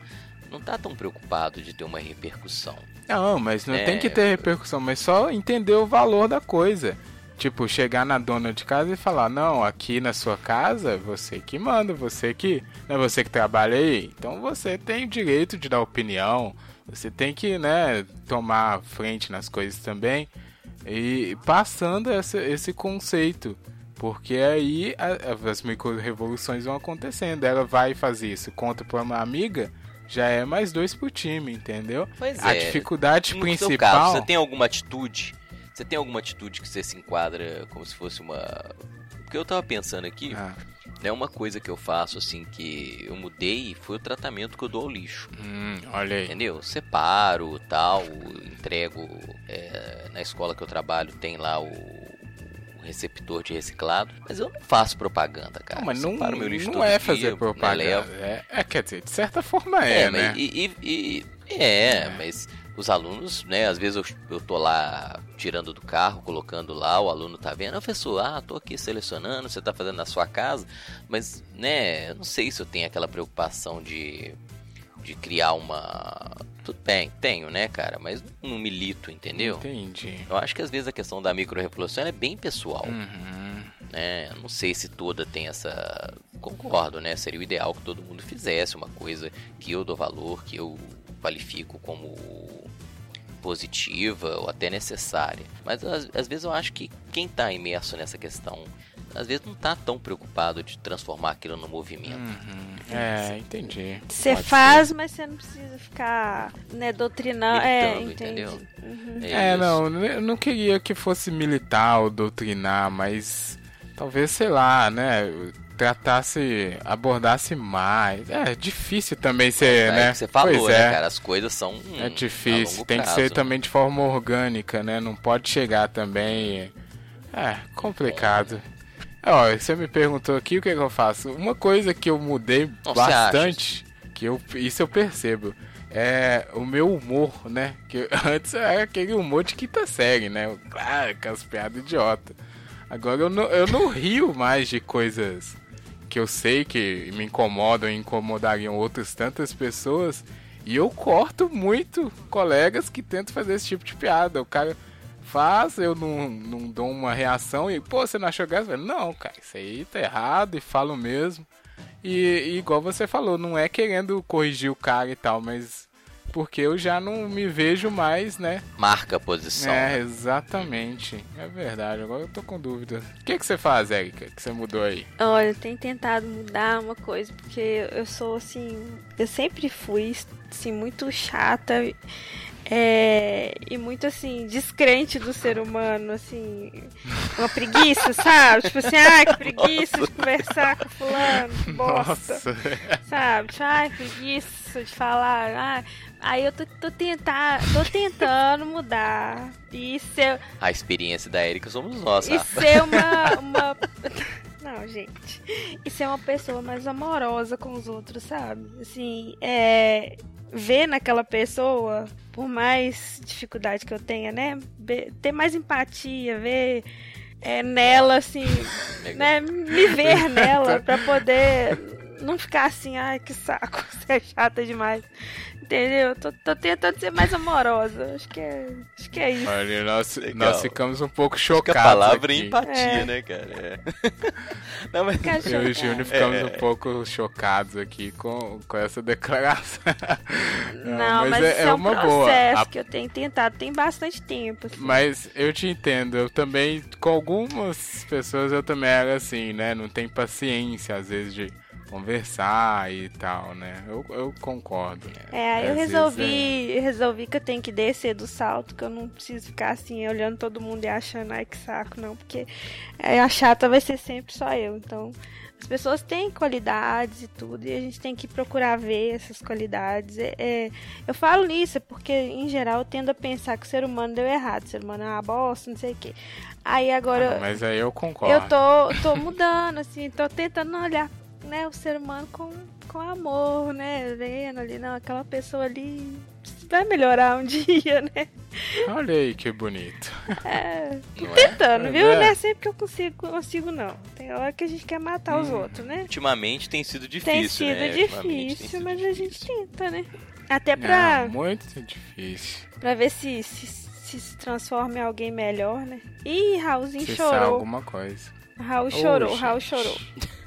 não tá tão preocupado de ter uma repercussão. Não, mas não É, tem que ter repercussão, mas só entender o valor da coisa. Tipo, chegar na dona de casa e falar, não, aqui na sua casa, você que manda, você que. Não é você que trabalha aí. Então você tem o direito de dar opinião. Você tem que, né, tomar frente nas coisas também. E passando essa, esse conceito. Porque aí a, as micro-revoluções vão acontecendo. Ela vai fazer isso, conta pra uma amiga, já é mais dois pro time, entendeu? Pois A é. dificuldade No principal. caso, você tem alguma atitude? Você tem alguma atitude que você se enquadra como se fosse uma. Porque eu tava pensando aqui, Ah, né? Uma coisa que eu faço, assim, que eu mudei foi o tratamento que eu dou ao lixo. hum, olha aí. Entendeu? Separo tal, entrego. é, na escola que eu trabalho tem lá o receptor de reciclado. Mas eu não faço propaganda, cara. Não, mas não, separo meu lixo não é dia, fazer né, propaganda. É, é, quer dizer, de certa forma é, É, né? mas, e, e- e- é, mas os alunos, né, às vezes eu, eu tô lá tirando do carro, colocando lá, o aluno tá vendo, "Ah, professor, ah, tô aqui selecionando, você tá fazendo na sua casa, mas, né, eu não sei se eu tenho aquela preocupação de, de criar uma... Tudo bem, tenho, né, cara, mas não milito, entendeu? Entendi. Eu acho que às vezes a questão da micro-revolução é bem pessoal, Uhum. né? Não sei se toda tem essa. Concordo, né? Seria o ideal que todo mundo fizesse uma coisa que eu dou valor, que eu qualifico como positiva ou até necessária. Mas às, às vezes eu acho que quem está imerso nessa questão, às vezes não está tão preocupado de transformar aquilo no movimento. Uhum. É, entendi. Você faz, mas você não precisa ficar, né, doutrinando. É, entendeu? Uhum. É, isso. não, eu não queria que fosse militar ou doutrinar, mas talvez, sei lá, né, tratasse, abordasse mais. É difícil também ser, É né? o que você falou, pois né, é. cara? As coisas são. hum, É a difícil, longo tem que prazo, ser né? também de forma orgânica, né? Não pode chegar também. É, complicado. Ó, você me perguntou aqui o que, que eu faço. Uma coisa que eu mudei Não, bastante, que eu, isso eu percebo, é o meu humor, né? Que antes era aquele humor de quinta série, né? Claro, com as piadas idiota. Agora eu não, eu não rio mais de coisas que eu sei que me incomodam e incomodariam outras tantas pessoas. E eu corto muito colegas que tentam fazer esse tipo de piada. O cara faz, eu não, não dou uma reação e, pô, você não achou graça? Não, cara, isso aí tá errado e falo mesmo. E, e igual você falou, não é querendo corrigir o cara e tal, mas porque eu já não me vejo mais, né? Marca a posição. É, né? exatamente. É verdade, agora eu tô com dúvida. O que, que você faz, Erika, que você mudou aí? Olha, eu tenho tentado mudar uma coisa, porque eu sou assim. Eu sempre fui assim, muito chata é, e muito assim, descrente do ser humano, assim. Uma preguiça, sabe? Tipo assim, ai, que preguiça de conversar com fulano, que bosta. Sabe? Tipo, ai, preguiça de falar. Ai. Aí eu tô, tô, tentar, tô tentando mudar. E ser, A experiência da Erika somos nós, e Rafa. ser uma, uma. Não, gente. E ser uma pessoa mais amorosa com os outros, sabe? Assim, é. Ver naquela pessoa, por mais dificuldade que eu tenha, né? Ter mais empatia, ver é, nela, assim, né? Me ver nela pra poder não ficar assim, ai, que saco, você é chata demais. Entendeu? Tô, tô tentando ser mais amorosa. Acho que é, acho que é isso. Olha, nós, Legal. nós ficamos um pouco que a chocados. palavra é aqui. empatia, É. né, cara? É. Não, mas... Ficar Eu e o. Júnior ficamos É. um pouco chocados aqui com, com essa declaração. Não, mas, é, isso é é um uma processo boa. Que eu tenho tentado, tem bastante tempo. assim. Mas eu te entendo, eu também, com algumas pessoas eu também era assim, né? Não tem paciência, às vezes, de conversar e tal, né? Eu, eu concordo. É, aí eu resolvi, resolvi que eu tenho que descer do salto, que eu não preciso ficar assim, olhando todo mundo e achando, ai que saco, não, porque é, a chata vai ser sempre só eu. Então, as pessoas têm qualidades e tudo, e a gente tem que procurar ver essas qualidades. É, é, eu falo nisso porque, em geral, eu tendo a pensar que o ser humano deu errado, o ser humano é uma bosta, não sei o quê. Aí agora. Ah, mas aí eu concordo. Eu tô, tô mudando, assim, tô tentando olhar, né, o ser humano com, com amor, né? Vendo ali, não, aquela pessoa ali vai melhorar um dia, né? Olha aí que bonito. É, Não é? tentando, Pois viu? é. Não é sempre que eu consigo, consigo, não. Tem hora que a gente quer matar os Hum. outros, né? Ultimamente tem sido difícil, Tem sido né? Ultimamente tem difícil, sido mas a gente difícil. tenta, né? Até pra, Não, muito difícil. pra ver se, se, se se transforma em alguém melhor, né? Ih, Raulzinho Se chorou. alguma coisa. Raul chorou, Raul chorou.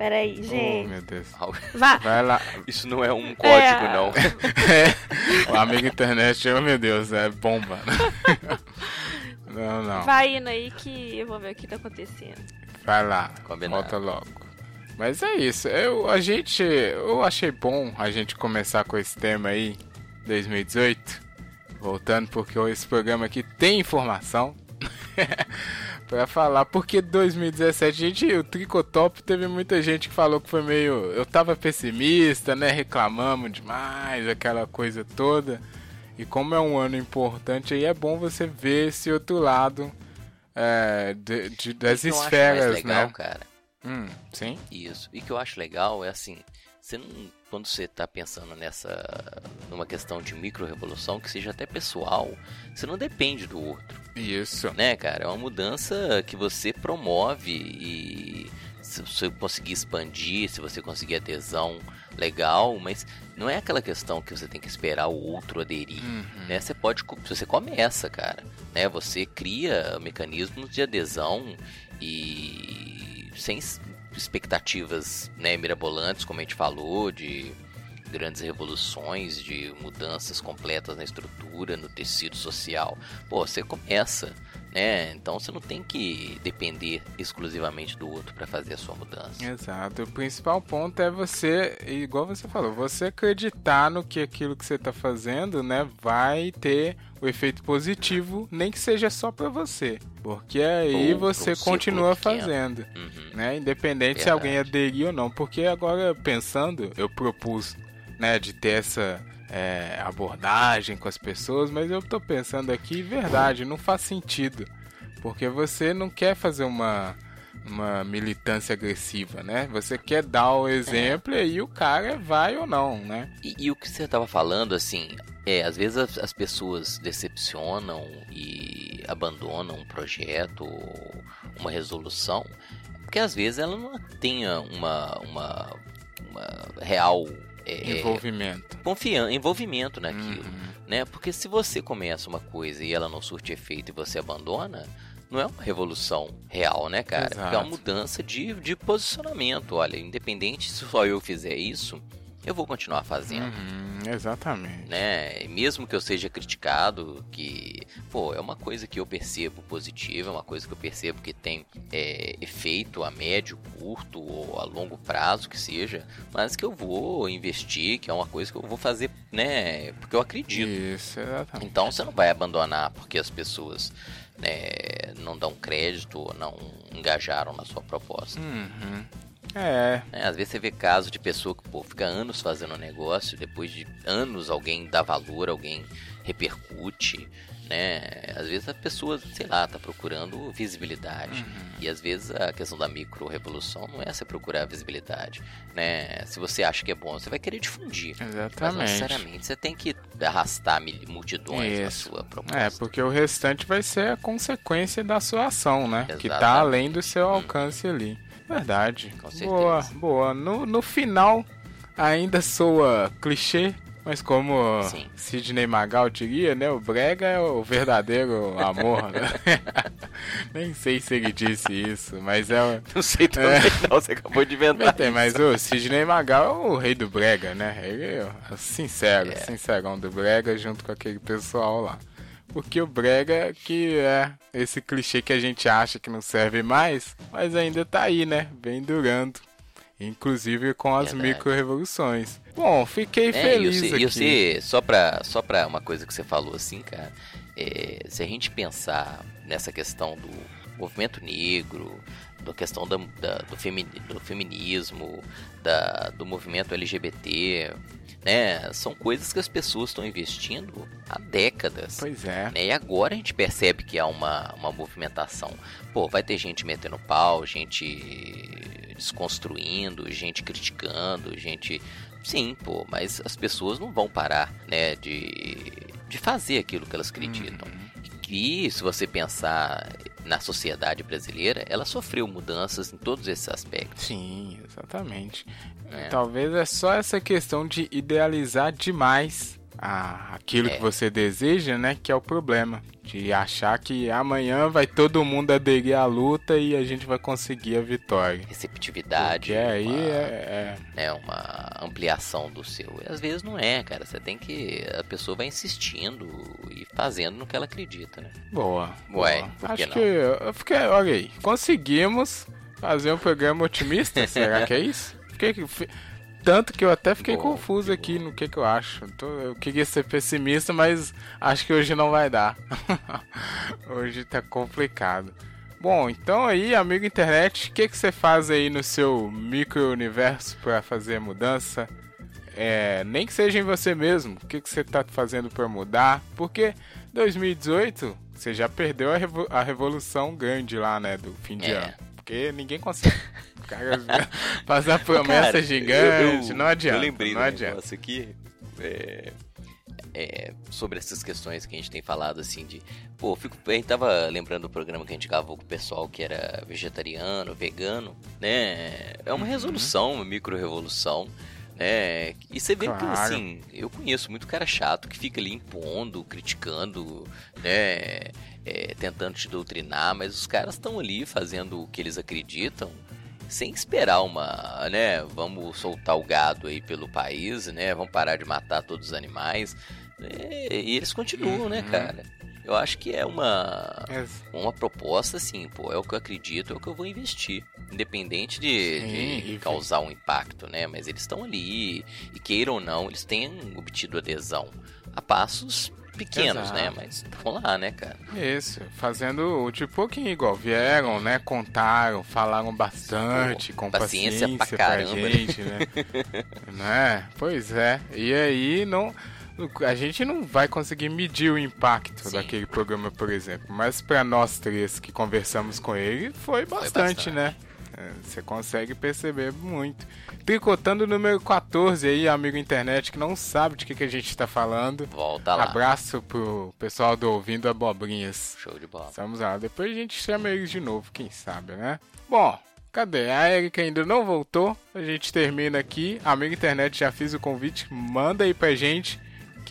Peraí, Oh, gente. meu Deus. Vá. Vai lá. Isso não é um código, É. não. É, o amigo internet, oh meu Deus, é bomba. Não, não. Vai indo aí que eu vou ver o que tá acontecendo. Vai lá, Combinado. volta logo. Mas é isso, eu, a gente, eu achei bom a gente começar com esse tema aí, 2018, voltando porque esse programa aqui tem informação pra falar, porque 2017, gente, o Tricotop teve muita gente que falou que foi meio, eu tava pessimista, né, reclamamos demais, aquela coisa toda, e como é um ano importante, aí é bom você ver esse outro lado é, de, de- das esferas, mais legal, né? cara, Hum, sim. Isso. E o que eu acho legal é assim, você não, quando você está pensando nessa numa questão de micro-revolução, que seja até pessoal, você não depende do outro, Isso. né, cara? É uma mudança que você promove e se você conseguir expandir, se você conseguir adesão, legal, mas não é aquela questão que você tem que esperar o outro aderir, Uhum. né? Você pode, você começa, cara, né? Você cria mecanismos de adesão e sem expectativas, né, mirabolantes, como a gente falou, de grandes revoluções, de mudanças completas na estrutura, no tecido social. Pô, você começa, né? Então você não tem que depender exclusivamente do outro para fazer a sua mudança. Exato. O principal ponto é você, igual você falou, você acreditar no que aquilo que você está fazendo, né, vai ter o efeito positivo, nem que seja só para você. Porque aí você continua fazendo, Uhum. né, independente se Verdade. alguém aderir ou não. Porque agora pensando, eu propus, né, de ter essa é, abordagem com as pessoas, mas eu tô pensando aqui, verdade, não faz sentido. Porque você não quer fazer uma, uma militância agressiva, né? Você quer dar o exemplo e aí o cara vai ou não, né? E, e o que você estava falando, assim, é, às vezes as, as pessoas decepcionam e abandonam um projeto uma resolução, porque às vezes ela não tenha uma, uma, uma real é, Envolvimento. confiança, envolvimento naquilo, Uhum. né? Porque se você começa uma coisa e ela não surte efeito e você abandona, não é uma revolução real, né, cara? É uma mudança de, de posicionamento. Olha, independente se só eu fizer isso, eu vou continuar fazendo. Uhum, exatamente. Né? Mesmo que eu seja criticado, que pô, é uma coisa que eu percebo positiva, é uma coisa que eu percebo que tem é, efeito a médio, curto ou a longo prazo que seja, mas que eu vou investir, que é uma coisa que eu vou fazer, né? Porque eu acredito. Isso, exatamente. Então você não vai abandonar porque as pessoas né, não dão crédito ou não engajaram na sua proposta. Uhum. É, né? Às vezes você vê casos de pessoa que pô, fica anos fazendo um negócio, depois de anos alguém dá valor, alguém repercute. Né? Às vezes a pessoa, sei lá, tá procurando visibilidade. E às vezes a questão da micro-revolução não é você procurar visibilidade. Né? Se você acha que é bom, você vai querer difundir. Mas exatamente. necessariamente você tem que arrastar multidões na Isso. sua proposta. É, porque o restante vai ser a consequência da sua ação, né? Que tá Exatamente. além do seu alcance ali. Verdade. Com certeza. boa, boa. No, no final, ainda soa clichê, mas como Sim. Sidney Magal diria, né? O brega é o verdadeiro amor, né? Nem sei se ele disse isso, mas é o... Não sei também, não. Você acabou de inventar. Tem, mas o Sidney Magal é o rei do brega, né? Ele é o sincero, É. sincerão do brega junto com aquele pessoal lá. Porque o brega que é esse clichê que a gente acha que não serve mais, mas ainda tá aí, né? Vem durando. Inclusive com as Verdade. micro-revoluções. Bom, fiquei É, e feliz você, aqui. e você, só pra, só pra uma coisa que você falou assim, cara, é, se a gente pensar nessa questão do movimento negro, da questão da, da- do, femini- do feminismo, da, do movimento LGBT, né, são coisas que as pessoas estão investindo há décadas. Pois é. né? E agora a gente percebe que há uma, uma movimentação. Pô, vai ter gente metendo pau, gente desconstruindo, gente criticando, gente. Sim, pô, mas as pessoas não vão parar, né, de, de fazer aquilo que elas acreditam. E se você pensar na sociedade brasileira, ela sofreu mudanças em todos esses aspectos. Sim, exatamente. É. Talvez é só essa questão de idealizar demais a, aquilo É. que você deseja, né? Que é o problema. De achar que amanhã vai todo mundo aderir à luta e a gente vai conseguir a vitória. Receptividade, Porque aí uma, é, né, uma ampliação do seu. E às vezes não é, cara. Você tem que. A pessoa vai insistindo e fazendo no que ela acredita, né? é boa. Ué, boa. que Acho não? que eu fiquei, olha aí, conseguimos fazer um programa otimista. será que é isso? Fiquei, fi- tanto que eu até fiquei confuso aqui no que, que eu acho. Então, eu queria ser pessimista, mas acho que hoje não vai dar. hoje tá complicado. Bom, então aí, amigo internet, o que, que você faz aí no seu micro-universo para fazer mudança? É, nem que seja em você mesmo, o que, que você tá fazendo para mudar? Porque 2018 você já perdeu a, revo- a revolução grande lá, né, do fim de É. ano. Porque ninguém consegue. O cara faz a promessa Cara, gigante, eu- não adianta. Eu lembrei não adianta. negócio aqui. é, é, sobre essas questões que a gente tem falado, assim, de. Pô, eu fico, a gente tava lembrando do programa que a gente gravou com o pessoal que era vegetariano, vegano, né? É uma Uhum. resolução, uma micro-revolução. Né? E você vê que, Claro. assim, eu conheço muito cara chato que fica ali impondo, criticando, né? é, tentando te doutrinar, mas os caras estão ali fazendo o que eles acreditam sem esperar uma, né, vamos soltar o gado aí pelo país, né, vamos parar de matar todos os animais, né, e eles continuam, né, Uhum. cara. Eu acho que é uma Ex- uma proposta assim, pô, é o que eu acredito, é o que eu vou investir, independente de, Sim, de causar um impacto, né, mas eles estão ali e queiram ou não, eles têm obtido adesão a passos pequenos, Exato. né, mas estão lá, né, cara. Isso, fazendo de pouquinho igual. Vieram, né? Contaram, falaram bastante, com paciência paciência, pra pra, caramba, né? gente, né? né? Pois é. E aí não. A gente não vai conseguir medir o impacto Sim. daquele programa, por exemplo. Mas pra nós três que conversamos com ele, foi bastante, bastante. né? Você consegue perceber muito. Tricotando o número 14 aí, amigo internet que não sabe de que, que a gente tá falando. Volta lá. Abraço pro pessoal do Ouvindo Abobrinhas. Show de bola. Estamos lá. Depois a gente chama eles de novo, quem sabe, né? Bom, cadê? A Erika ainda não voltou. A gente termina aqui. Amigo internet, já fiz o convite. Manda aí pra gente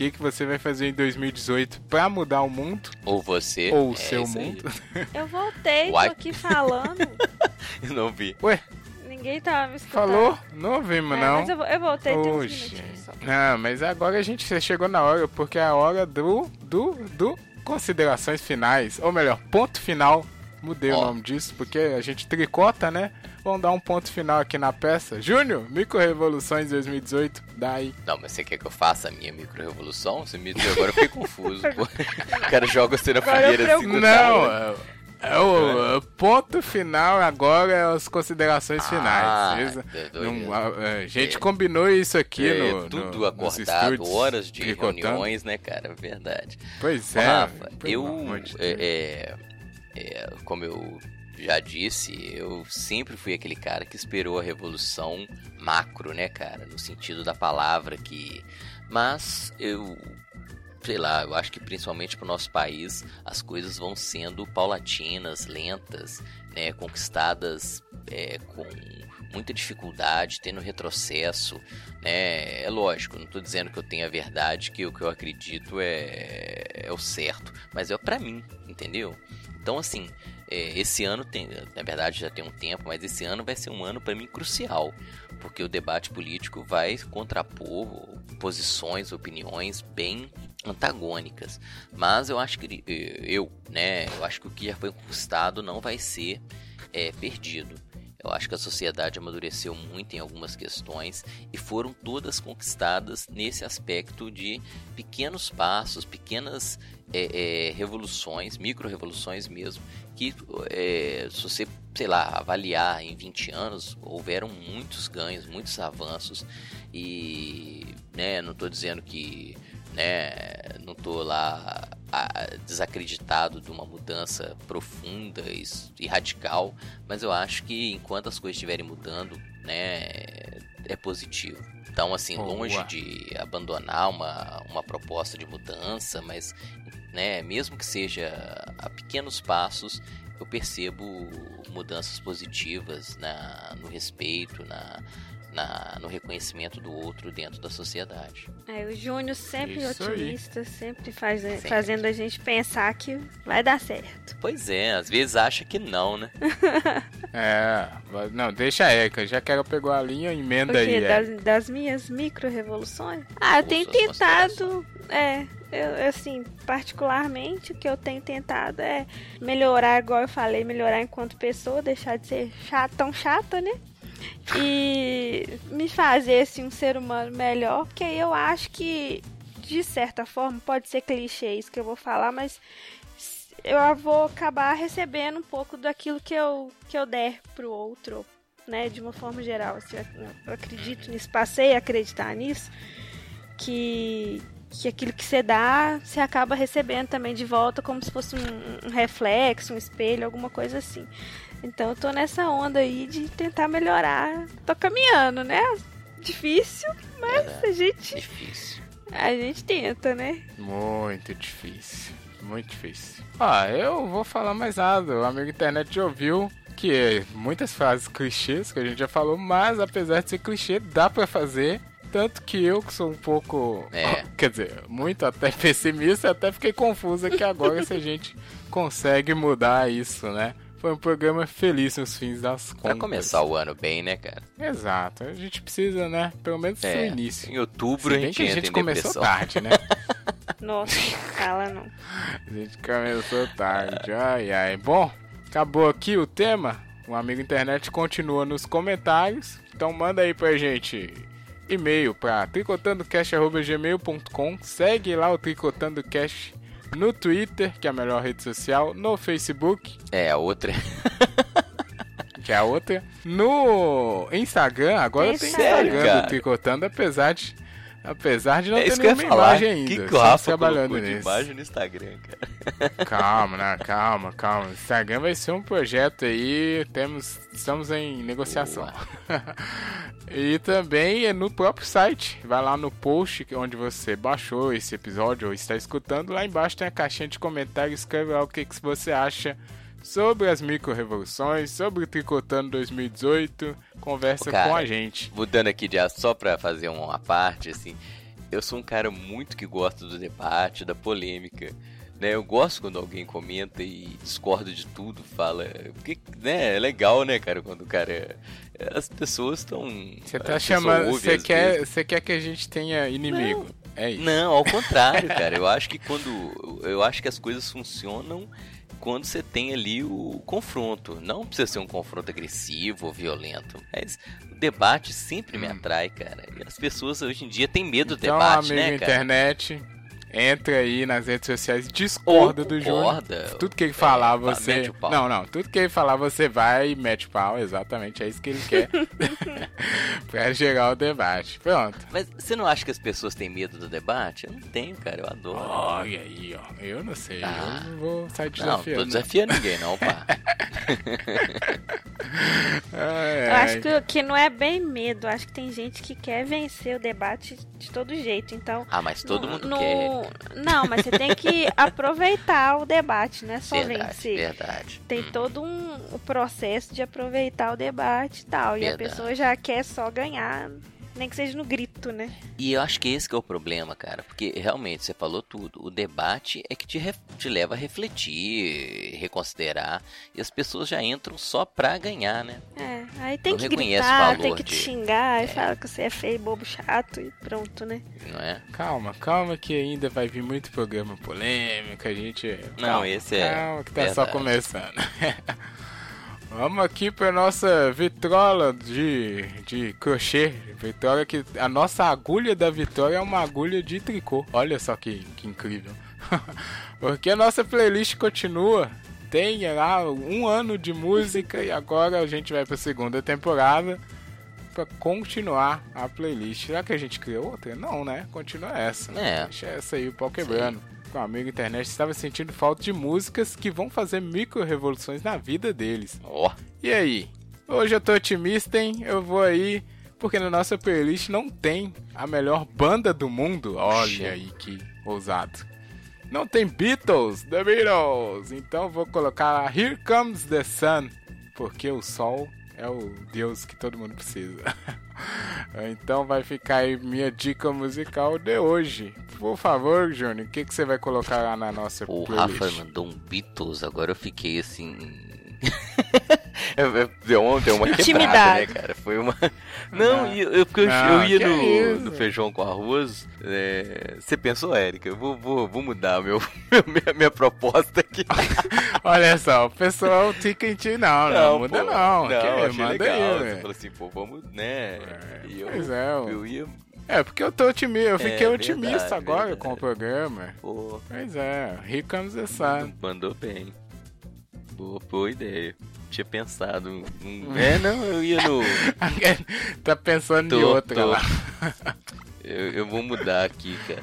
que, que você vai fazer em 2018 pra mudar o mundo. Ou você. Ou o é seu aí. mundo. Eu voltei, Uai. tô aqui falando. Eu não vi. Ué, Ninguém tava me escutando. falou? Não ouvimos, É, não. Mas eu, eu voltei Oxe. só. Não, mas agora a gente chegou na hora, porque é a hora do, do, do considerações finais. Ou melhor, ponto final. Mudei o Ó. nome disso, porque a gente tricota, né? Vamos dar um ponto final aqui na peça. Júnior, Micro Revoluções 2018, dá aí. Não, mas você quer que eu faça a minha micro-revolução? Você me deu agora, eu fiquei confuso. Pô. O cara joga você na fogueira assim. Não, nada. é, é o, o ponto final agora é as considerações Ah, finais. beleza? doido. Não, a, a gente É. combinou isso aqui É, no, tudo no, acordado, horas de tricotando. reuniões, né, cara? Verdade. Pois é. Rafa, eu, é, é, é, como eu já disse, eu sempre fui aquele cara que esperou a revolução macro, né, cara, no sentido da palavra que, mas eu sei lá, eu acho que principalmente para o nosso país as coisas vão sendo paulatinas, lentas, né, conquistadas é, com muita dificuldade, tendo retrocesso, né? É lógico, não estou dizendo que eu tenho a verdade, que o que eu acredito é, é o certo, mas é para mim, entendeu? Então assim, é, esse ano tem, na verdade já tem um tempo, mas esse ano vai ser um ano para mim crucial, porque o debate político vai contrapor posições, opiniões bem antagônicas. Mas eu acho que eh, eu, né, eu acho que o que já foi conquistado não vai ser é, perdido. Eu acho que a sociedade amadureceu muito em algumas questões e foram todas conquistadas nesse aspecto de pequenos passos, pequenas é, é, revoluções, micro-revoluções mesmo, que é, se você, sei lá, avaliar em 20 anos, houveram muitos ganhos, muitos avanços. E, né, não estou dizendo que né, não tô lá desacreditado de uma mudança profunda e, radical, mas eu acho que enquanto as coisas estiverem mudando, né, é positivo. Então, assim, Boa. longe de abandonar uma, uma proposta de mudança, mas, né, mesmo que seja a pequenos passos, eu percebo mudanças positivas na, no respeito, na, na, no reconhecimento do outro dentro da sociedade. É, o Júnior sempre Isso aí. otimista, sempre, faz, Sempre. fazendo a gente pensar que vai dar certo. Pois é, às vezes acha que não, né? É, não, deixa a Érica, já que ela pegou a linha, emenda O aí. Das, das minhas micro-revoluções? Ah, eu tenho tentado. É, eu, assim, particularmente, o que eu tenho tentado é melhorar, igual eu falei, melhorar enquanto pessoa, deixar de ser chata, tão chata, né? E me fazer assim, um ser humano melhor, porque aí eu acho que, de certa forma, pode ser clichê isso que eu vou falar, mas eu vou acabar recebendo um pouco daquilo que eu, que eu der pro outro, né? De uma forma geral. Assim, eu, eu acredito nisso, passei a acreditar nisso, que, que aquilo que você dá, você acaba recebendo também de volta, como se fosse um, um reflexo, um espelho, alguma coisa assim. Então eu tô nessa onda aí de tentar melhorar. Tô caminhando, né? Difícil, mas Verdade. a gente, Difícil. a gente tenta, né? Muito difícil, muito difícil. Ah, eu vou falar mais nada. O amigo internet já ouviu que é muitas frases clichês que a gente já falou, mas apesar de ser clichê, dá pra fazer. Tanto que eu, que sou um pouco. É. Quer dizer, muito até pessimista, até fiquei confuso aqui agora se a gente consegue mudar isso, né? Foi um programa feliz nos fins das contas. Pra começar o ano bem, né, cara? Exato, a gente precisa, né? Pelo menos É, no início. Em outubro Se a gente que a entra gente em começou depressão. tarde, né? Nossa, fala não. A gente começou tarde. Ai, ai. Bom, acabou aqui o tema. O amigo internet continua nos comentários. Então manda aí pra gente e-mail pra tricotandocast.gmail.com. Segue lá o Tricotando Cast no Twitter, que é a melhor rede social, no Facebook, É, a outra. que é a outra, no Instagram. Agora tem Sério, Instagram cara? do Tricotando, apesar de, apesar de não é ter nenhuma imagem ainda. que, Rafa trabalhando de nisso. imagem no Instagram, cara? Calma, né? Calma, calma. O Instagram vai ser um projeto aí. Temos, estamos em negociação. e também é no próprio site. Vai lá no post onde você baixou esse episódio ou está escutando. Lá embaixo tem a caixinha de comentários. Escreve lá o que, que você acha sobre as micro-revoluções, sobre o Tricotando 2018. Conversa cara, com a gente. Mudando aqui de só pra fazer uma parte, assim. Eu sou um cara muito que gosta do debate, da polêmica. Né, eu gosto quando alguém comenta e discorda de tudo, fala. Porque, né, é legal, né, cara, quando o cara. As pessoas estão. Você tá chamando. Você quer, você quer que a gente tenha inimigo? É isso. Não, ao contrário, cara. Eu acho que quando. Eu acho que as coisas funcionam quando você tem ali o confronto. Não precisa ser um confronto agressivo ou violento. Mas o debate sempre me atrai, cara. E as pessoas hoje em dia têm medo do Então, debate, amigo né, cara? internet, entra aí nas redes sociais, discorda Ou do Júnior. Tudo que ele é, falar, você. mete o pau. Não, não. Tudo que ele falar, você vai e mete o pau. Exatamente, é isso que ele quer. pra gerar o debate. Pronto. Mas você não acha que as pessoas têm medo do debate? Eu não tenho, cara. Eu adoro. Olha aí, ó. Eu não sei. Ah. Eu não vou sair não, tô desafiando. desafiando ninguém, não, pá. Ai, Eu ai. acho que, que não é bem medo, eu acho que tem gente que quer vencer o debate de todo jeito, então... Ah, mas todo não- mundo não- quer. Não, mas você tem que aproveitar o debate, não é só Verdade, vencer. verdade. Tem Hum. todo um, processo de aproveitar o debate e tal. E a Verdade. pessoa já quer só ganhar, nem que seja no grito, né? E eu acho que esse que é o problema, cara, porque realmente você falou tudo. O debate é que te, te leva a refletir, reconsiderar, e as pessoas já entram só pra ganhar, né? É, aí tem Não que gritar, tem que te de- xingar, e É. fala que você é feio, bobo, chato e pronto, né? Não é? Calma, calma que ainda vai vir muito programa polêmico, a gente... Não, calma, esse é Calma que tá só verdade. começando. Vamos aqui pra nossa vitrola de, de crochê. Vitrola que... A nossa agulha da vitória é uma agulha de tricô. Olha só que, que incrível. Porque a nossa playlist continua. Tem lá um ano de música e agora a gente vai pra segunda temporada pra continuar a playlist. Será que a gente criou outra? Não, né? Continua essa. É. Deixa essa aí, o pau quebrando. O amigo internet estava sentindo falta de músicas que vão fazer micro-revoluções na vida deles. Ó, E aí? Hoje eu tô otimista, hein? Eu vou aí, porque na nossa playlist não tem a melhor banda do mundo. Olha aí que ousado. Não tem Beatles, The Beatles. Então vou colocar Here Comes the Sun, porque o sol é o Deus que todo mundo precisa. Então vai ficar aí minha dica musical de hoje. Por favor, Júnior, o que, que você vai colocar lá na nossa O playlist? Rafa mandou um Beatles, agora eu fiquei assim. É, é, Deu uma, deu uma quebrada, Intimidade. né, cara? Foi uma. Não, Não. eu, eu, porque eu, Não, eu ia no, isso? no feijão com arroz. é, Você pensou, Érica? Eu vou, vou, vou mudar meu, minha, minha proposta aqui. Olha só, o pessoal fica em ti, não, não, muda pô. não. Não, que, achei manda legal. aí, Você velho. falou assim, pô, vamos, né? É, E eu, pois é, eu ia. É, porque eu tô otimista, eu fiquei É, otimista verdade, agora verdade. com o programa. Pô, Pois é, Here Comes the Sun. mandou bem. Boa, boa ideia. Tinha pensado. É, não, eu ia no. tá pensando Tô, em outra tô. lá. Eu, eu vou mudar aqui, cara.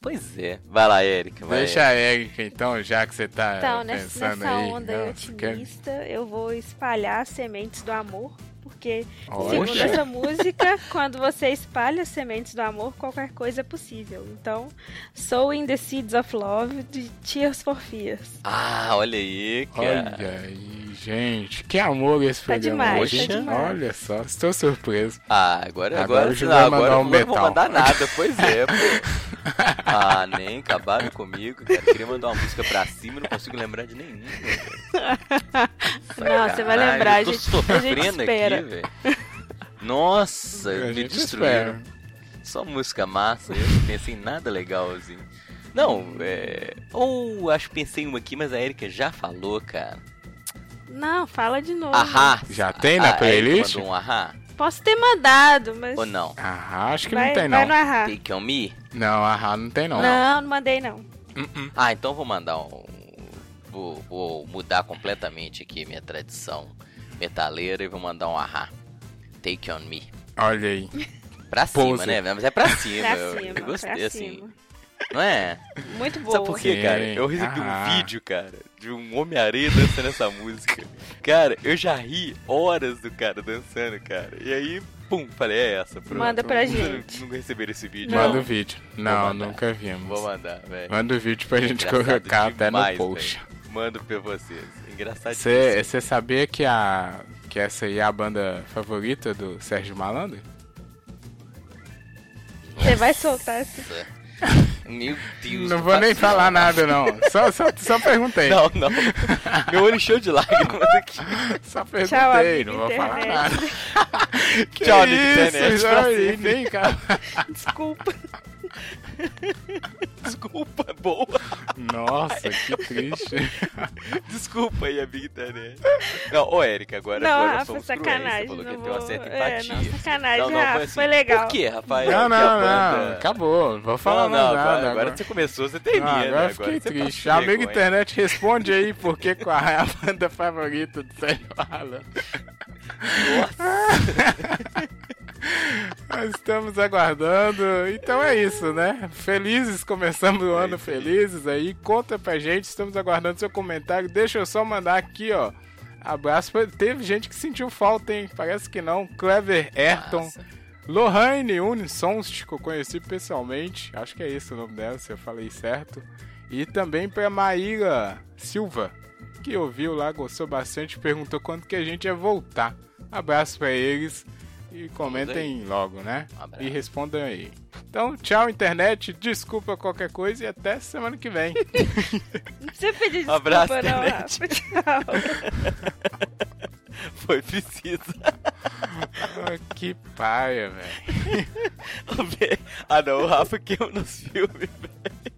Pois é. Vai lá, Érica. Vai, Deixa a Erika então, já que você tá Então, nessa, pensando nessa aí. onda aí Nossa, quer- otimista, eu vou espalhar as sementes do amor, porque, Olha. segundo essa música, quando você espalha as sementes do amor, qualquer coisa é possível. Então, Sowing the Seeds of Love, de Tears for Fears. Ah, olha aí, cara. Olha aí, gente. Que amor esse Tá programa demais, hoje. tá demais. Olha só, estou surpreso. Ah, agora, Agora agora, o Gil não, vai agora mandar eu um não vou metal. mandar nada, pois é, pô. Ah, nem acabaram comigo, cara. Queria mandar uma música pra cima, não consigo lembrar de nenhuma. Não, você vai lembrar, a tô gente, a gente sofrendo espera. aqui, velho. Nossa, A me destruíram. espera. Só música massa, eu não pensei em nada legal assim. Não, é. Ou acho que pensei em uma aqui, mas a Erika já falou, cara. Não, fala de novo. Ahá! Já tem na A Erika playlist? mandou um ahá? Posso ter mandado, mas. Ou não? Ah, acho que vai, não tem vai não. no Ahá. Take on me? Não, ah, não tem não. Não, não mandei não. Uh-uh. Ah, então vou mandar um. Vou, vou mudar completamente aqui minha tradição metaleira e vou mandar um ahá. Take on me. Olha aí. Pra cima, né? Mas é pra cima. Pra eu, cima, eu gostei, pra assim. cima. Não é? Muito boa. Sabe por quê, cara? Eu recebi ahá. um vídeo, cara, de um Homem-Aranha dançando essa música. Cara, eu já ri horas do cara dançando, cara. E aí, pum, falei, é essa. Pronto. Manda pra Não- gente. Não receberam esse vídeo. Não. Manda o vídeo. Não, nunca vimos. Vou mandar, velho. Manda o vídeo pra gente Engraçado colocar até no post. velho. Mando pra vocês. Engraçado Você sabia que, a, que essa aí é a banda favorita do Sérgio Malandro? Você vai soltar esse. Meu Deus. não vou nem falar nada, não. Só, só, só perguntei. Não, não. Meu olho encheu de lágrimas aqui. Só Tchau, perguntei, amigo não vou falar nada. Tchau, isso, internet. Desculpa. Desculpa, boa. Nossa, que triste. Desculpa aí, amiga internet. Não, ô Érica, agora, Não, agora Rafa, somos sacanagem. cruéis. Você falou que não tem uma certa É, empatia. não, sacanagem, Não, não, Rafa. foi Foi, assim, legal. Por quê, Rafael? Não, não, a não. banda- Acabou. Não vou falar Não, mais não, nada. agora, agora você começou, você termina. Ah, agora eu agora fiquei você tá triste. com Amigo internet, responde aí por que qual é a banda favorita do Sérgio Malandro. Nós estamos aguardando. Então é isso, né? Felizes, começamos o ano felizes aí. Conta pra gente, estamos aguardando seu comentário. Deixa eu só mandar aqui, ó. Abraço. pra- Teve gente que sentiu falta, hein? Parece que não. Clever Ayrton. Lohane Unisonst, que eu conheci pessoalmente. Acho que é esse o nome dela, se eu falei certo. E também pra Maíra Silva, que ouviu lá, gostou bastante, perguntou quando que a gente ia voltar. Abraço pra eles e comentem logo, né? Um. E respondam aí. Então, tchau, internet. Desculpa qualquer coisa e até semana que vem. Não precisa pedir desculpa, Abraço, não, internet. Rafa. Tchau. Foi preciso. Ah, que paia, velho. ah, não, o Rafa que eu nos filmes, velho.